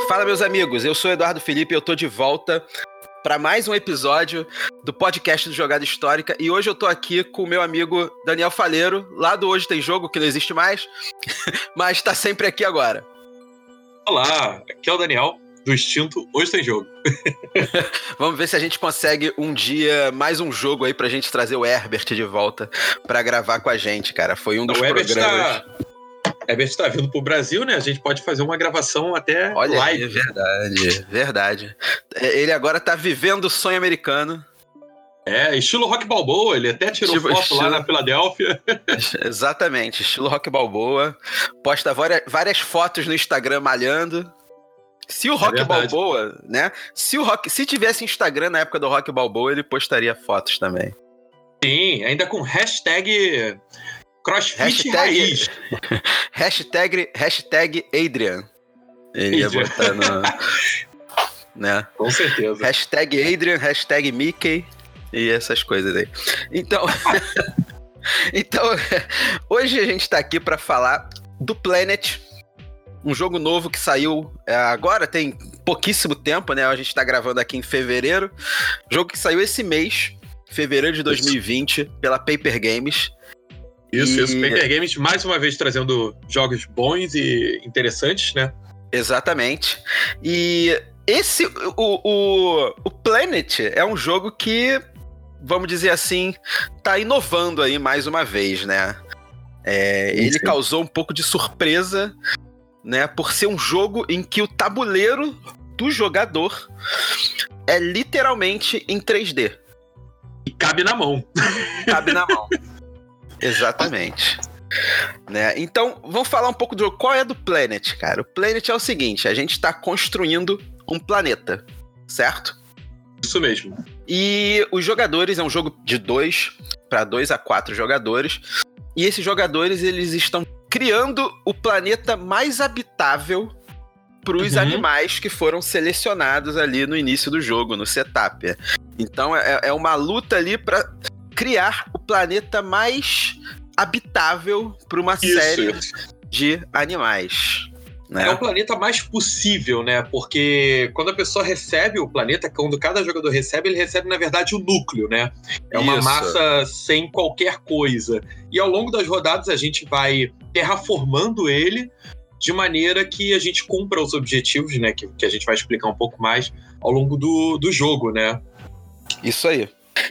Fala, meus amigos, eu sou Eduardo Felipe e eu tô de volta para mais um episódio do podcast do Jogada Histórica e hoje eu tô aqui com o meu amigo Daniel Faleiro, lá do Hoje Tem Jogo, que não existe mais, mas tá sempre aqui agora. Olá, aqui é o Daniel, do Instinto, Hoje Tem Jogo. Vamos ver se a gente consegue um dia mais um jogo aí pra gente trazer o Herbert de volta para gravar com a gente, cara. Foi um dos o programas... Tá... Herbert está vindo pro Brasil, né? A gente pode fazer uma gravação até Olha, live. É verdade, verdade. Ele agora tá vivendo o sonho americano. É, estilo Rock Balboa, ele até tirou foto estilo- lá na Filadélfia. Exatamente, estilo Rock Balboa. Posta várias, várias fotos no Instagram malhando. Se o Rock verdade. Balboa, né? Se o Rock, se tivesse Instagram na época do Rock Balboa, ele postaria fotos também. Sim, ainda com hashtag CrossFit Hashtag- Raiz. Hashtag, hashtag Adrian. Ele ia Adrian. botar no. né? Com certeza. Hashtag Adrian, hashtag Mickey e essas coisas aí. Então, então hoje a gente tá aqui para falar do Planet, um jogo novo que saiu é, agora, tem pouquíssimo tempo, né? A gente tá gravando aqui em fevereiro. Jogo que saiu esse mês, fevereiro de 2020, pela Paper Games. Isso, E- isso. Paper Games mais uma vez trazendo jogos bons e interessantes, né? Exatamente. E esse, o, o, o Planet é um jogo que, vamos dizer assim, tá inovando aí mais uma vez, né? É, ele causou um pouco de surpresa, né? Por ser um jogo em que o tabuleiro do jogador é literalmente em 3D. E cabe na mão. Cabe na mão. Exatamente. Né? Então, vamos falar um pouco do jogo. Qual é do Planet, cara? O Planet é o seguinte: a gente está construindo um planeta, certo? Isso mesmo. E os jogadores é um jogo de dois para dois a quatro jogadores. E esses jogadores eles estão criando o planeta mais habitável para os Uhum. animais que foram selecionados ali no início do jogo, no setup. Então é, é uma luta ali para criar o planeta mais habitável para uma Isso, série isso. de animais. Né? É o planeta mais possível, né? Porque quando a pessoa recebe o planeta, quando cada jogador recebe, ele recebe, na verdade, o núcleo, né? É uma Isso. massa sem qualquer coisa. E ao longo das rodadas a gente vai terraformando ele de maneira que a gente cumpra os objetivos, né? Que, que a gente vai explicar um pouco mais ao longo do, do jogo, né? Isso aí.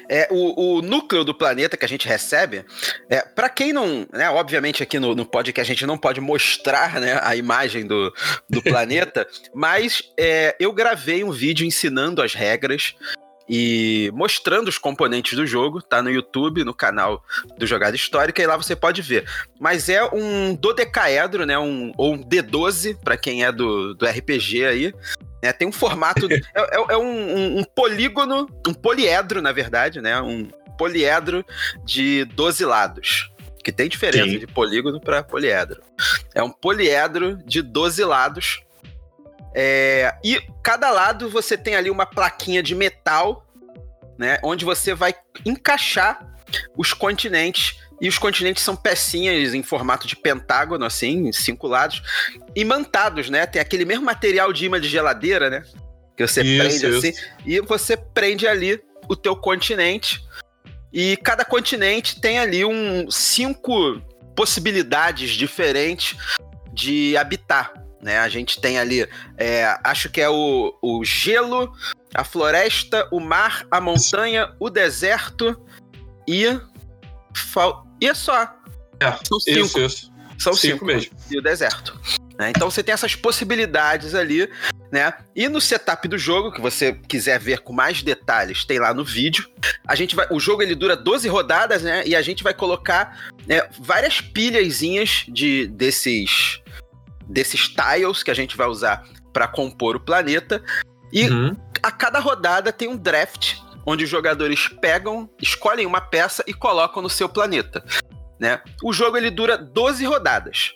É, o, o núcleo do planeta que a gente recebe, é, para quem não. Né, obviamente, aqui no, no podcast a gente não pode mostrar né, a imagem do, do planeta, mas é, eu gravei um vídeo ensinando as regras e mostrando os componentes do jogo, tá no YouTube, no canal do Jogada Histórica, e lá você pode ver. Mas é um dodecaedro, né? Um, ou um D12, para quem é do, do RPG aí. Né, tem um formato. é é- é um, um- um polígono, um poliedro, na verdade, né? Um poliedro de 12 lados. Que tem diferença Sim. de polígono para poliedro. É um poliedro de 12 lados. É, e cada lado você tem ali uma plaquinha de metal, né? Onde você vai encaixar os continentes. E os continentes são pecinhas em formato de pentágono, assim, cinco lados, imantados, né? Tem aquele mesmo material de imã de geladeira, né? Que você Isso, prende isso. assim. E você prende ali o teu continente. E cada continente tem ali um cinco possibilidades diferentes de habitar. Né? A gente tem ali, é, acho que é o, o gelo, a floresta, o mar, a montanha, o deserto e. fal- E é só. É, São cinco. Isso, isso. São cinco cinco, mesmo. E o deserto. né? Então você tem essas possibilidades ali, né? E no setup do jogo, que você quiser ver com mais detalhes, tem lá no vídeo. A gente vai, o jogo ele dura 12 rodadas, né? E a gente vai colocar né, várias pilhazinhas de desses desses tiles que a gente vai usar para compor o planeta. E Uhum. a cada rodada tem um draft onde os jogadores pegam, escolhem uma peça e colocam no seu planeta. Né? O jogo ele dura 12 rodadas.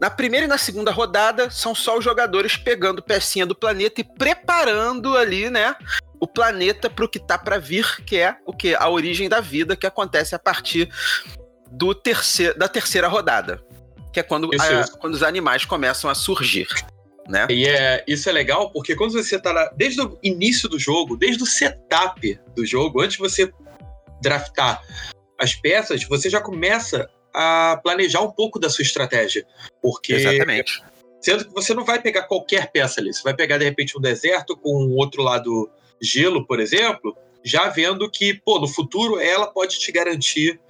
Na primeira e na segunda rodada são só os jogadores pegando pecinha do planeta e preparando ali, né, o planeta para o que tá para vir, que é o que a origem da vida que acontece a partir do terceiro, da terceira rodada, que é quando, a- quando os animais começam a surgir. Né? E é, isso é legal porque quando você tá lá, desde o início do jogo, desde o setup do jogo, antes de você draftar as peças, você já começa a planejar um pouco da sua estratégia. Porque. Exatamente. Sendo que você não vai pegar qualquer peça ali. Você vai pegar, de repente, um deserto com um outro lado gelo, por exemplo, já vendo que, pô, no futuro ela pode te garantir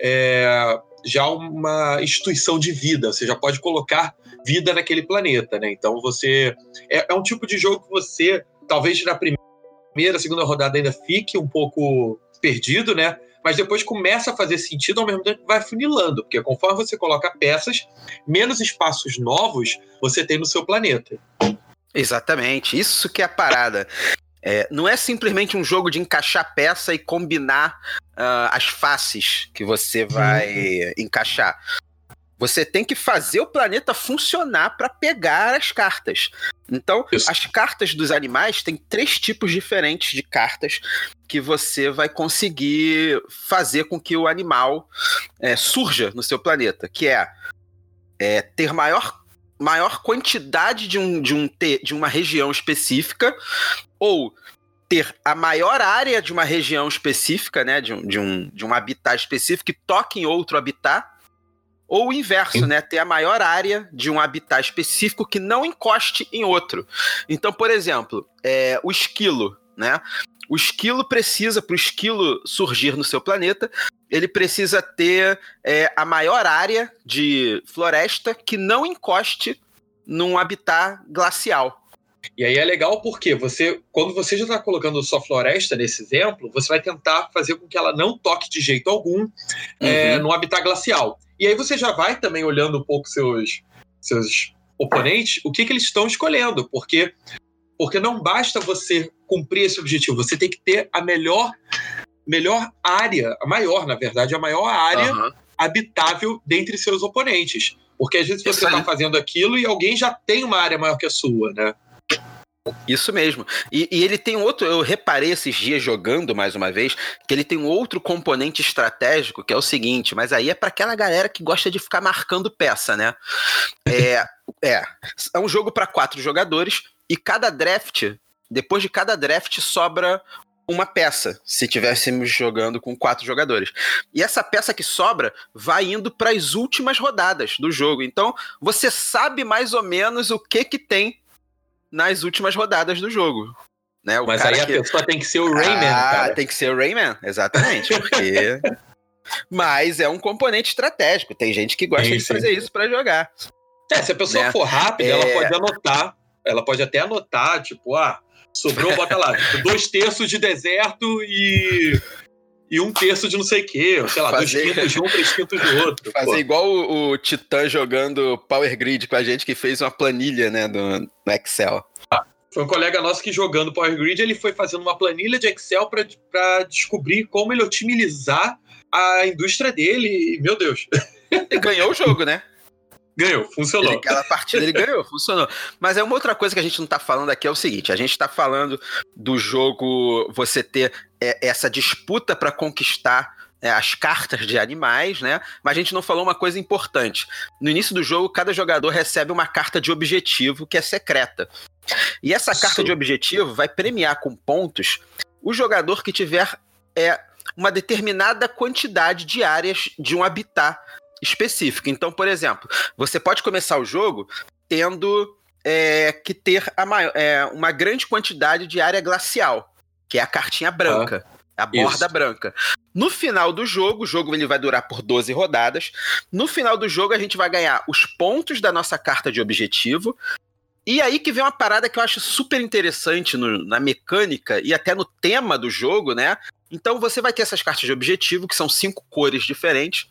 é, já uma instituição de vida. Você já pode colocar vida naquele planeta, né? Então você. É, é um tipo de jogo que você, talvez na primeira, segunda rodada ainda fique um pouco perdido, né? Mas depois começa a fazer sentido ao mesmo tempo que vai funilando, porque conforme você coloca peças, menos espaços novos você tem no seu planeta. Exatamente, isso que é a parada. É, não é simplesmente um jogo de encaixar peça e combinar uh, as faces que você vai uhum. encaixar. Você tem que fazer o planeta funcionar para pegar as cartas. Então, Isso. as cartas dos animais têm três tipos diferentes de cartas que você vai conseguir fazer com que o animal é, surja no seu planeta, que é, é ter maior maior quantidade de, um, de, um, de uma região específica ou ter a maior área de uma região específica, né, de um, de um, de um habitat específico que toque em outro habitat ou o inverso, Sim. né? Ter a maior área de um habitat específico que não encoste em outro. Então, por exemplo, é, o esquilo, né? O esquilo precisa, para o esquilo surgir no seu planeta, ele precisa ter é, a maior área de floresta que não encoste num habitat glacial. E aí é legal porque você, quando você já está colocando sua floresta nesse exemplo, você vai tentar fazer com que ela não toque de jeito algum é, uhum. é, no habitat glacial. E aí você já vai também olhando um pouco seus, seus oponentes, o que, que eles estão escolhendo, porque porque não basta você cumprir esse objetivo, você tem que ter a melhor melhor área, a maior, na verdade, a maior área uhum. habitável dentre seus oponentes. Porque às vezes você está fazendo aquilo e alguém já tem uma área maior que a sua, né? Isso mesmo. E, e, ele tem outro. Eu reparei esses dias jogando mais uma vez que ele tem outro componente estratégico que é o seguinte, mas aí é para aquela galera que gosta de ficar marcando peça, né? É, é, é um jogo para quatro jogadores e cada draft, depois de cada draft, sobra uma peça, se tivéssemos jogando com quatro jogadores. E essa peça que sobra vai indo para as últimas rodadas do jogo. Então, você sabe mais ou menos o que que tem nas últimas rodadas do jogo. Né? Mas aí a que... pessoa tem que ser o Rayman, ah, cara. Tem que ser o Rayman, exatamente, porque... Mas é um componente estratégico, tem gente que gosta sim, de sim. fazer isso para jogar. É, se a pessoa né? for rápida, é... ela pode anotar, ela pode até anotar, tipo, ah, sobrou, bota lá, tipo, dois terços de deserto e e um terço de não sei o quê, sei lá, fazer... dois quintos de um, três quintos de outro. Fazer pô. igual o, o Titã jogando Power Grid com a gente, que fez uma planilha, né, do, no Excel. Ah, foi um colega nosso que jogando Power Grid, ele foi fazendo uma planilha de Excel para descobrir como ele otimizar a indústria dele. E, meu Deus. Ele ganhou o jogo, né? Ganhou, funcionou. Ele, aquela partida ele ganhou, funcionou. Mas é uma outra coisa que a gente não tá falando aqui é o seguinte: a gente tá falando do jogo você ter é, essa disputa para conquistar é, as cartas de animais, né? Mas a gente não falou uma coisa importante. No início do jogo, cada jogador recebe uma carta de objetivo que é secreta. E essa carta Sim. de objetivo vai premiar com pontos o jogador que tiver é, uma determinada quantidade de áreas de um habitat específico. Então, por exemplo, você pode começar o jogo tendo é, que ter maior, é, uma grande quantidade de área glacial, que é a cartinha branca. Ah. A borda Isso. branca. No final do jogo, o jogo ele vai durar por 12 rodadas. No final do jogo, a gente vai ganhar os pontos da nossa carta de objetivo. E aí que vem uma parada que eu acho super interessante no, na mecânica e até no tema do jogo, né? Então você vai ter essas cartas de objetivo, que são cinco cores diferentes,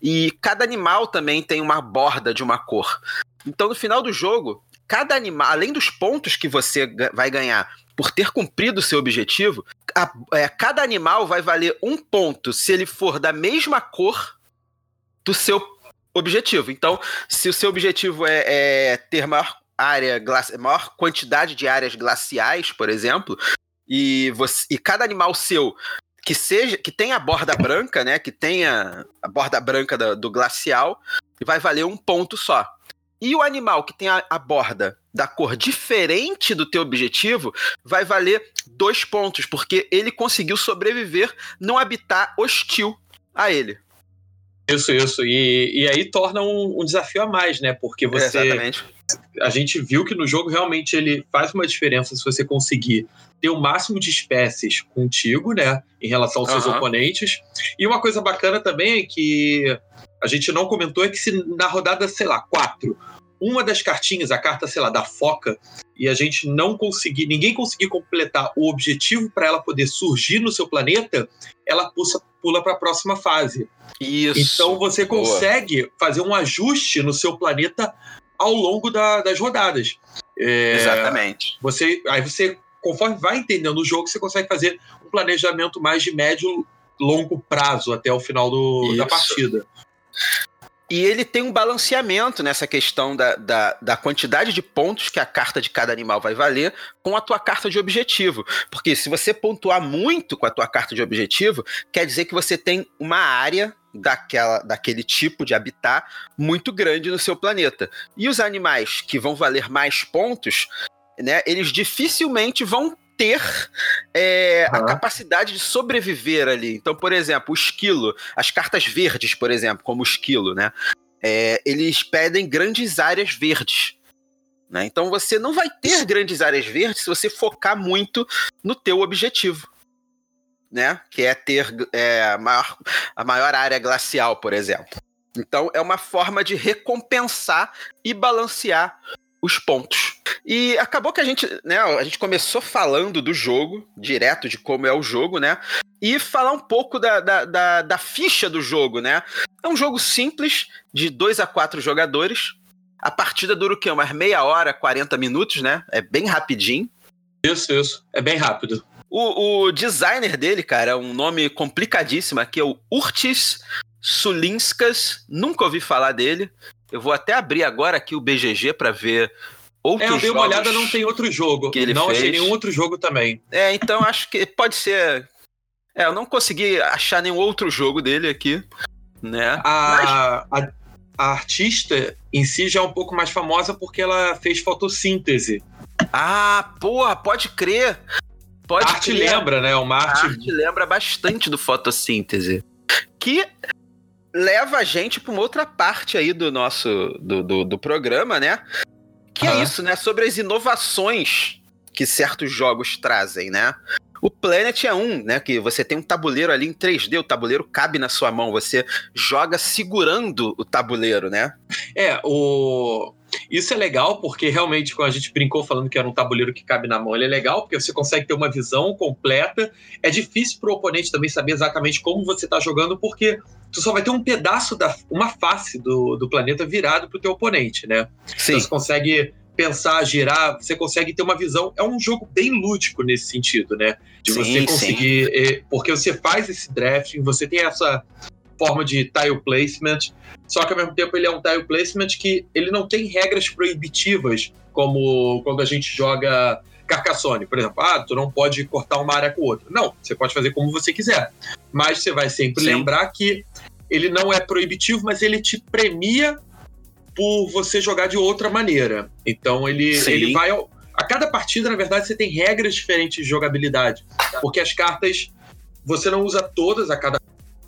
e cada animal também tem uma borda de uma cor. Então no final do jogo, cada animal, além dos pontos que você vai ganhar por ter cumprido o seu objetivo, a, é, cada animal vai valer um ponto se ele for da mesma cor do seu objetivo. Então, se o seu objetivo é, é ter maior área, maior quantidade de áreas glaciais, por exemplo, e, você, e cada animal seu que seja que tenha a borda branca, né, que tenha a borda branca do, glacial, vai valer um ponto só. E o animal que tem a, a borda da cor diferente do teu objetivo vai valer dois pontos, porque ele conseguiu sobreviver num habitat hostil a ele. Isso, isso. E, e aí torna um, um desafio a mais, né? Porque você. É, exatamente. A gente viu que no jogo realmente ele faz uma diferença se você conseguir ter o máximo de espécies contigo, né? Em relação aos seus oponentes. E uma coisa bacana também é que a gente não comentou é que se na rodada, sei lá, quatro, uma das cartinhas, a carta, sei lá, da foca, e a gente não conseguir, ninguém conseguir completar o objetivo para ela poder surgir no seu planeta, ela pulsa, pula para a próxima fase. Isso. Então você Boa. consegue fazer um ajuste no seu planeta ao longo da- das rodadas. É, Exatamente. Você, aí você, conforme vai entendendo o jogo, você consegue fazer um planejamento mais de médio longo prazo até o final do- da partida. E ele tem um balanceamento nessa questão da, da, da quantidade de pontos que a carta de cada animal vai valer com a tua carta de objetivo. Porque se você pontuar muito com a tua carta de objetivo, quer dizer que você tem uma área daquela, daquele tipo de habitat muito grande no seu planeta. E os animais que vão valer mais pontos, né, eles dificilmente vão ter é, a Aham. capacidade de sobreviver ali. Então, por exemplo, o esquilo, as cartas verdes, por exemplo, como o esquilo, né? é, eles pedem grandes áreas verdes. Né? Então você não vai ter grandes áreas verdes se você focar muito no teu objetivo. Né? Que é ter é, a, maior, a maior área glacial, por exemplo. Então é uma forma de recompensar e balancear os pontos. E acabou que a gente, né, a gente começou falando do jogo, direto de como é o jogo, né? E falar um pouco da, da, da, da ficha do jogo, né? É um jogo simples, de 2 a 4 jogadores. A partida dura o quê? Umas meia hora, 40 minutos, né? É bem rapidinho. Isso, isso. É bem rápido. O, o designer dele, cara, é um nome complicadíssimo aqui, é o Urtis Sulinskas. Nunca ouvi falar dele. Eu vou até abrir agora aqui o BGG para ver outros É, eu dei uma olhada, não tem outro jogo. que ele não achei fez. nenhum outro jogo também. É, então acho que pode ser. É, eu não consegui achar nenhum outro jogo dele aqui, né? A, a, a artista em si já é um pouco mais famosa porque ela fez fotossíntese. Ah, porra, pode crer. Pode a arte crer. lembra, né? Uma A arte. arte lembra bastante do fotossíntese. Que leva a gente para uma outra parte aí do nosso do, do, do programa, né? Que é Aham. isso, né? Sobre as inovações que certos jogos trazem, né? O Planet é um, né? Que você tem um tabuleiro ali em 3D, o tabuleiro cabe na sua mão, você joga segurando o tabuleiro, né? É, o. Isso é legal porque realmente, quando a gente brincou falando que era um tabuleiro que cabe na mão, ele é legal porque você consegue ter uma visão completa. É difícil pro oponente também saber exatamente como você tá jogando, porque tu só vai ter um pedaço da uma face do, do planeta virado pro teu oponente, né? Sim. Então você consegue pensar, girar, você consegue ter uma visão. É um jogo bem lúdico nesse sentido, né? De Sim, você sim. conseguir. eh, Porque você faz esse drafting, você tem essa forma de tile placement, só que ao mesmo tempo ele é um tile placement que ele não tem regras proibitivas, como quando a gente joga Carcassonne, por exemplo. Ah, tu não pode cortar uma área com outra. Não, você pode fazer como você quiser. Mas você vai sempre Sim. lembrar que ele não é proibitivo, mas ele te premia por você jogar de outra maneira. Então ele, Sim. ele vai. ao- A cada partida, na verdade, você tem regras diferentes de jogabilidade. Porque as cartas você não usa todas a cada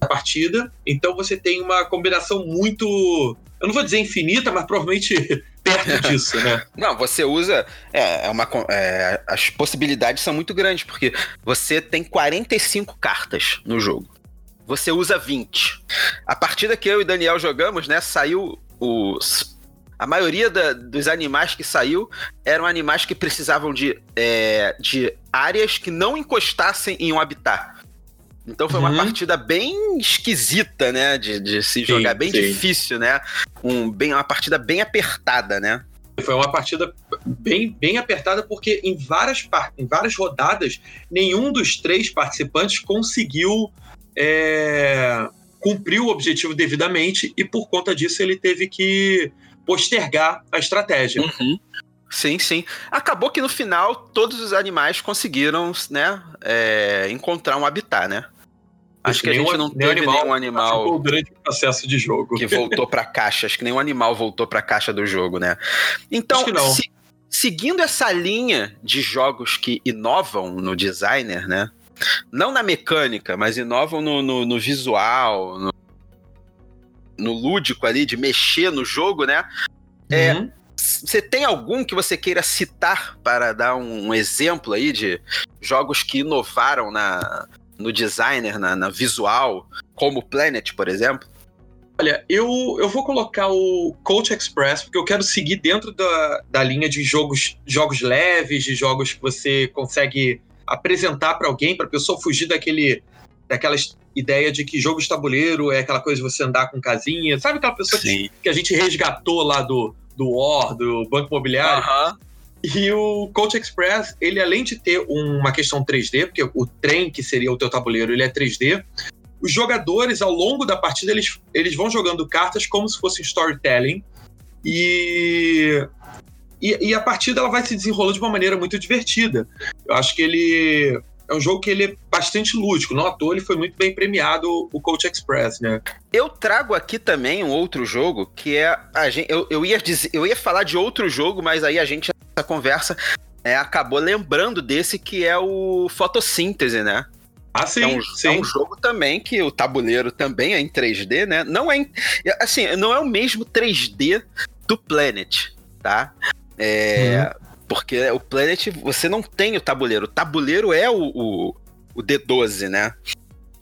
partida, então você tem uma combinação muito. Eu não vou dizer infinita, mas provavelmente perto disso, né? Não, você usa. É, é uma, é, as possibilidades são muito grandes, porque você tem 45 cartas no jogo. Você usa 20. A partida que eu e Daniel jogamos, né, saiu os. A maioria da- dos animais que saiu eram animais que precisavam de, é, de áreas que não encostassem em um habitat. Então foi uma Uhum. partida bem esquisita, né? De, de se jogar, bem sim. difícil, né? Um, bem, uma partida bem apertada, né? Foi uma partida bem, bem apertada, porque em várias, em várias rodadas, nenhum dos três participantes conseguiu é, cumprir o objetivo devidamente, e por conta disso ele teve que postergar a estratégia. Uhum. Sim, sim. Acabou que no final todos os animais conseguiram, né, é, encontrar um habitat, né? Acho que a gente não teve animal, nenhum animal durante o processo de jogo que voltou para a caixa. Acho que nenhum animal voltou para a caixa do jogo, né? Então, se, seguindo essa linha de jogos que inovam no designer, né? Não na mecânica, mas inovam no, no, no visual, no, no, lúdico ali, de mexer no jogo, né? É, uhum. Você tem algum que você queira citar para dar um, um exemplo aí de jogos que inovaram na, no designer, na, na visual, como Planet, por exemplo? Olha, eu, eu vou colocar o Coach Express, porque eu quero seguir dentro da, da linha de jogos, jogos leves, de jogos que você consegue apresentar para alguém, para a pessoa fugir daquele daquela ideia de que jogo de tabuleiro é aquela coisa de você andar com casinha. Sabe aquela pessoa que, que, a gente resgatou lá do, do War, do Banco Imobiliário? Uhum. E o Coach Express, ele além de ter uma questão 3D, porque o trem que seria o teu tabuleiro, ele é 3D, os jogadores, ao longo da partida, eles, eles vão jogando cartas como se fosse storytelling. E, e, e, a partida ela vai se desenrolando de uma maneira muito divertida. Eu acho que ele é um jogo que ele é bastante lúdico. Não à toa, ele foi muito bem premiado, o Coach Express, né? Eu trago aqui também um outro jogo que é. A gente, eu, eu, ia dizer, eu ia falar de outro jogo, mas aí a gente, nessa conversa, é, acabou lembrando desse que é o Fotossíntese, né? Ah, sim, é um, sim. É um jogo também que o tabuleiro também é em 3D, né? Não é em, assim, não é o mesmo 3D do Planet, tá? É, uhum. Porque o Planet, você não tem o tabuleiro. O tabuleiro é o, o, o D12, né?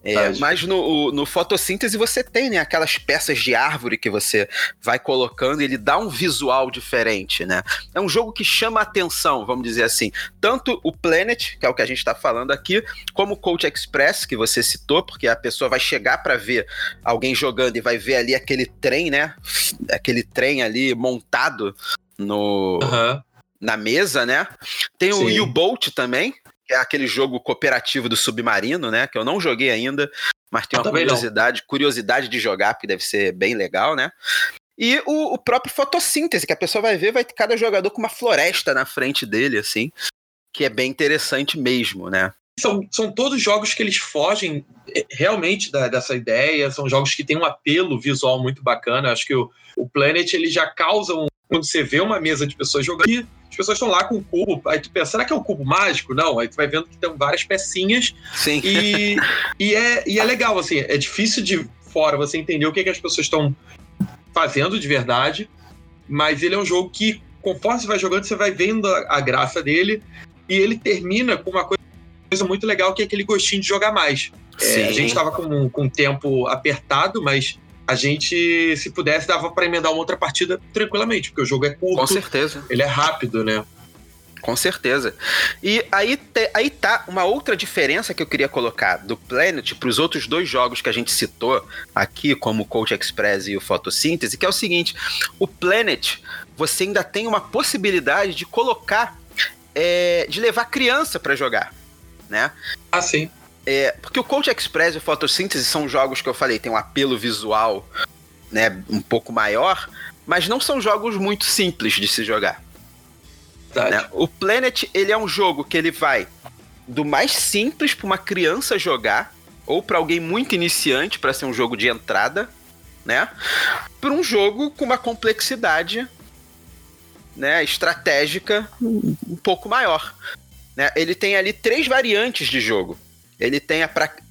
É, mas no, no fotossíntese você tem né, aquelas peças de árvore que você vai colocando e ele dá um visual diferente, né? É um jogo que chama atenção, vamos dizer assim. Tanto o Planet, que é o que a gente está falando aqui, como o Coach Express, que você citou, porque a pessoa vai chegar para ver alguém jogando e vai ver ali aquele trem, né? Aquele trem ali montado no. Uhum. Na mesa, né? Tem Sim. o U-Boat também, é aquele jogo cooperativo do submarino, né? Que eu não joguei ainda, mas tenho uma curiosidade, não. curiosidade de jogar, porque deve ser bem legal, né? E o, o, próprio fotossíntese, que a pessoa vai ver, vai ter cada jogador com uma floresta na frente dele, assim, que é bem interessante mesmo, né? São, são todos jogos que eles fogem é, realmente da, dessa ideia, são jogos que têm um apelo visual muito bacana. Acho que o, o Planet ele já causa um. Quando você vê uma mesa de pessoas jogando, as pessoas estão lá com o cubo. Aí tu pensa, será que é um cubo mágico? Não, aí tu vai vendo que tem várias pecinhas. Sim. E, e, é, e é legal, assim, é difícil de fora você entender o que, é que as pessoas estão fazendo de verdade, mas ele é um jogo que, conforme você vai jogando, você vai vendo a, a graça dele e ele termina com uma coisa muito legal que é aquele gostinho de jogar mais. É, a gente estava com, com um tempo apertado, mas a gente, se pudesse, dava para emendar uma outra partida tranquilamente, porque o jogo é curto. Com certeza. Ele é rápido, né? Com certeza. E aí, te, aí tá uma outra diferença que eu queria colocar do Planet para os outros dois jogos que a gente citou aqui, como o Coach Express e o Fotossíntese, que é o seguinte: o Planet, você ainda tem uma possibilidade de colocar, é, de levar criança para jogar, né? Ah, sim. É, porque o Coach Express e o Photosynthesis são jogos que eu falei, tem um apelo visual né, um pouco maior, mas não são jogos muito simples de se jogar. Né? O Planet, ele é um jogo que ele vai do mais simples para uma criança jogar, ou para alguém muito iniciante para ser um jogo de entrada, né? Para um jogo com uma complexidade né, estratégica um pouco maior. Né? Ele tem ali três variantes de jogo ele tem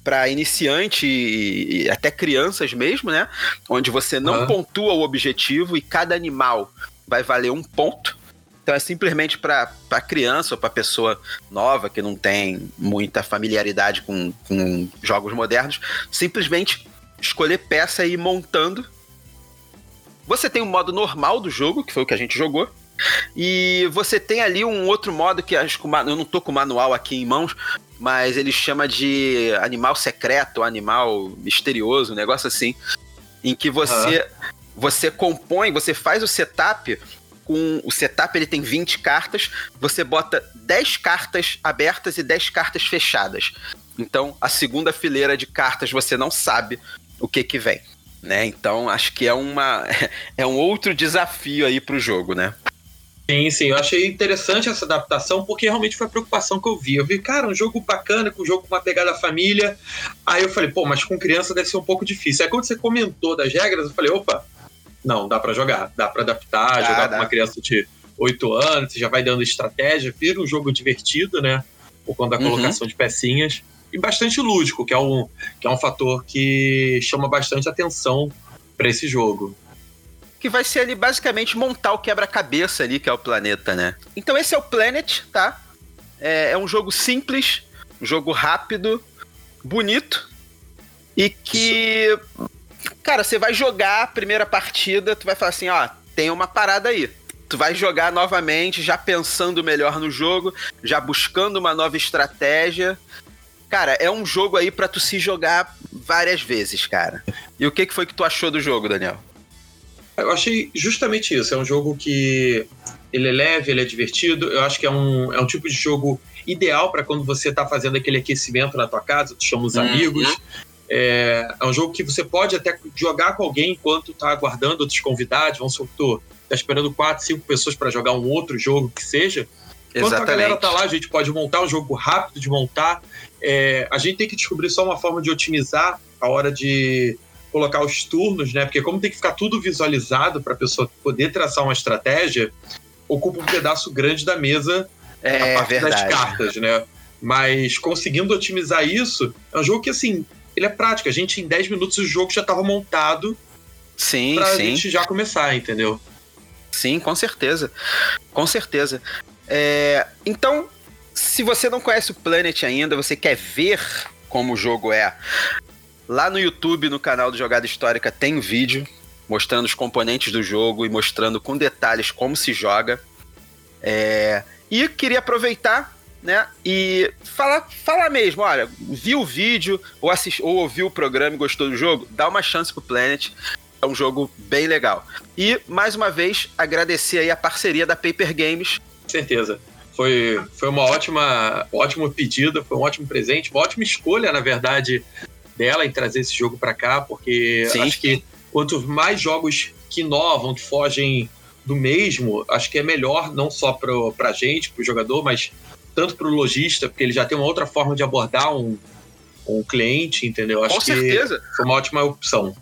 para iniciante e, e, até crianças mesmo, né? Onde você não uhum. pontua o objetivo e cada animal vai valer um ponto. Então é simplesmente para criança ou para pessoa nova que não tem muita familiaridade com, com jogos modernos, simplesmente escolher peça e ir montando. Você tem o modo normal do jogo, que foi o que a gente jogou. E você tem ali um outro modo que acho que eu não tô com o manual aqui em mãos, mas ele chama de animal secreto, animal misterioso, um negócio assim, em que você uhum. você compõe, você faz o setup com o setup ele tem 20 cartas, você bota 10 cartas abertas e 10 cartas fechadas. Então, a segunda fileira de cartas você não sabe o que que vem, né? Então, acho que é uma é um outro desafio aí pro jogo, né? Sim, sim, eu achei interessante essa adaptação, porque realmente foi a preocupação que eu vi. Eu vi, cara, um jogo bacana, com um jogo com uma pegada família. Aí eu falei, pô, mas com criança deve ser um pouco difícil. Aí quando você comentou das regras, eu falei, opa, não, dá para jogar, dá para adaptar, ah, jogar com uma criança de 8 anos, você já vai dando estratégia, vira um jogo divertido, né? Por conta da uhum. colocação uhum. de pecinhas. E bastante lúdico, que é um, que é um fator que chama bastante atenção para esse jogo que vai ser ali basicamente montar o quebra-cabeça ali, que é o planeta, né? Então esse é o Planet, tá? É, é um jogo simples, um jogo rápido, bonito e que, cara, você vai jogar a primeira partida, tu vai falar assim, ó, tem uma parada aí. Tu vai jogar novamente, já pensando melhor no jogo, já buscando uma nova estratégia. Cara, é um jogo aí para tu se jogar várias vezes, cara. E o que, que foi que tu achou do jogo, Daniel? Eu achei justamente isso. É um jogo que ele é leve, ele é divertido. Eu acho que é um, é um tipo de jogo ideal para quando você está fazendo aquele aquecimento na tua casa, tu chama os uhum. amigos. É, é, um jogo que você pode até jogar com alguém enquanto está aguardando outros convidados. Vamos supor, tá esperando quatro, cinco pessoas para jogar um outro jogo que seja. Enquanto Exatamente. a galera tá lá, a gente pode montar um jogo rápido de montar. É, a gente tem que descobrir só uma forma de otimizar a hora de colocar os turnos, né? Porque como tem que ficar tudo visualizado para a pessoa poder traçar uma estratégia, ocupa um pedaço grande da mesa é, a parte verdade. das cartas, né? Mas conseguindo otimizar isso, é um jogo que assim, ele é prático. A gente em 10 minutos o jogo já estava montado. Sim, pra sim. gente já começar, entendeu? Sim, com certeza. Com certeza. É, então, se você não conhece o Planet ainda, você quer ver como o jogo é, Lá no YouTube, no canal do Jogada Histórica, tem vídeo mostrando os componentes do jogo e mostrando com detalhes como se joga. É... E queria aproveitar né? E falar, falar mesmo, olha, viu o vídeo ou, assist, ou ouviu o programa e gostou do jogo, dá uma chance pro Planet. É um jogo bem legal. E, mais uma vez, agradecer aí a parceria da Paper Games. Certeza. Foi, foi uma ótima, ótimo pedido, foi um ótimo presente, uma ótima escolha, na verdade, dela em trazer esse jogo para cá, porque Sim. acho que quanto mais jogos que inovam, que fogem do mesmo, acho que é melhor não só pro, pra gente, pro jogador, mas tanto pro lojista, porque ele já tem uma outra forma de abordar um, um cliente, entendeu? Acho Com certeza. que foi uma ótima opção.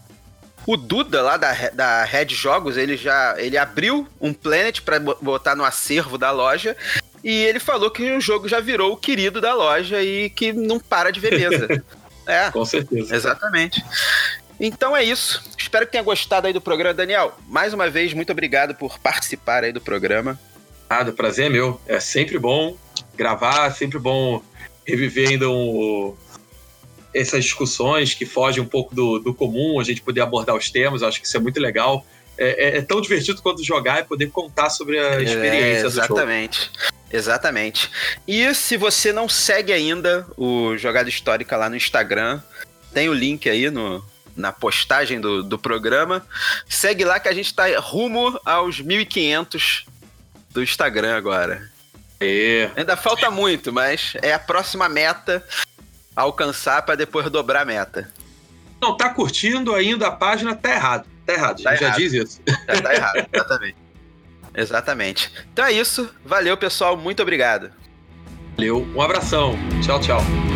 O Duda lá da, da Red Jogos, ele já ele abriu um Planet para botar no acervo da loja e ele falou que o jogo já virou o querido da loja e que não para de ver mesa. É. Com certeza. Exatamente. Então é isso. Espero que tenha gostado aí do programa. Daniel, mais uma vez, muito obrigado por participar aí do programa. Nada, prazer é meu. É sempre bom gravar, sempre bom reviver ainda um, essas discussões que fogem um pouco do, do comum, a gente poder abordar os temas, acho que isso é muito legal. É, é, é tão divertido quanto jogar e poder contar sobre a é, experiência é, exatamente. Exatamente. E se você não segue ainda o Jogada Histórica lá no Instagram, tem o link aí no, na postagem do, do programa. Segue lá que a gente está rumo aos 1.500 do Instagram agora. É. Ainda falta muito, mas é a próxima meta a alcançar para depois dobrar a meta. Não, tá curtindo ainda a página, tá errado. Tá errado, tá já diz isso. Tá, tá errado, exatamente. Exatamente. Então é isso. Valeu, pessoal. Muito obrigado. Valeu. Um abração. Tchau, tchau.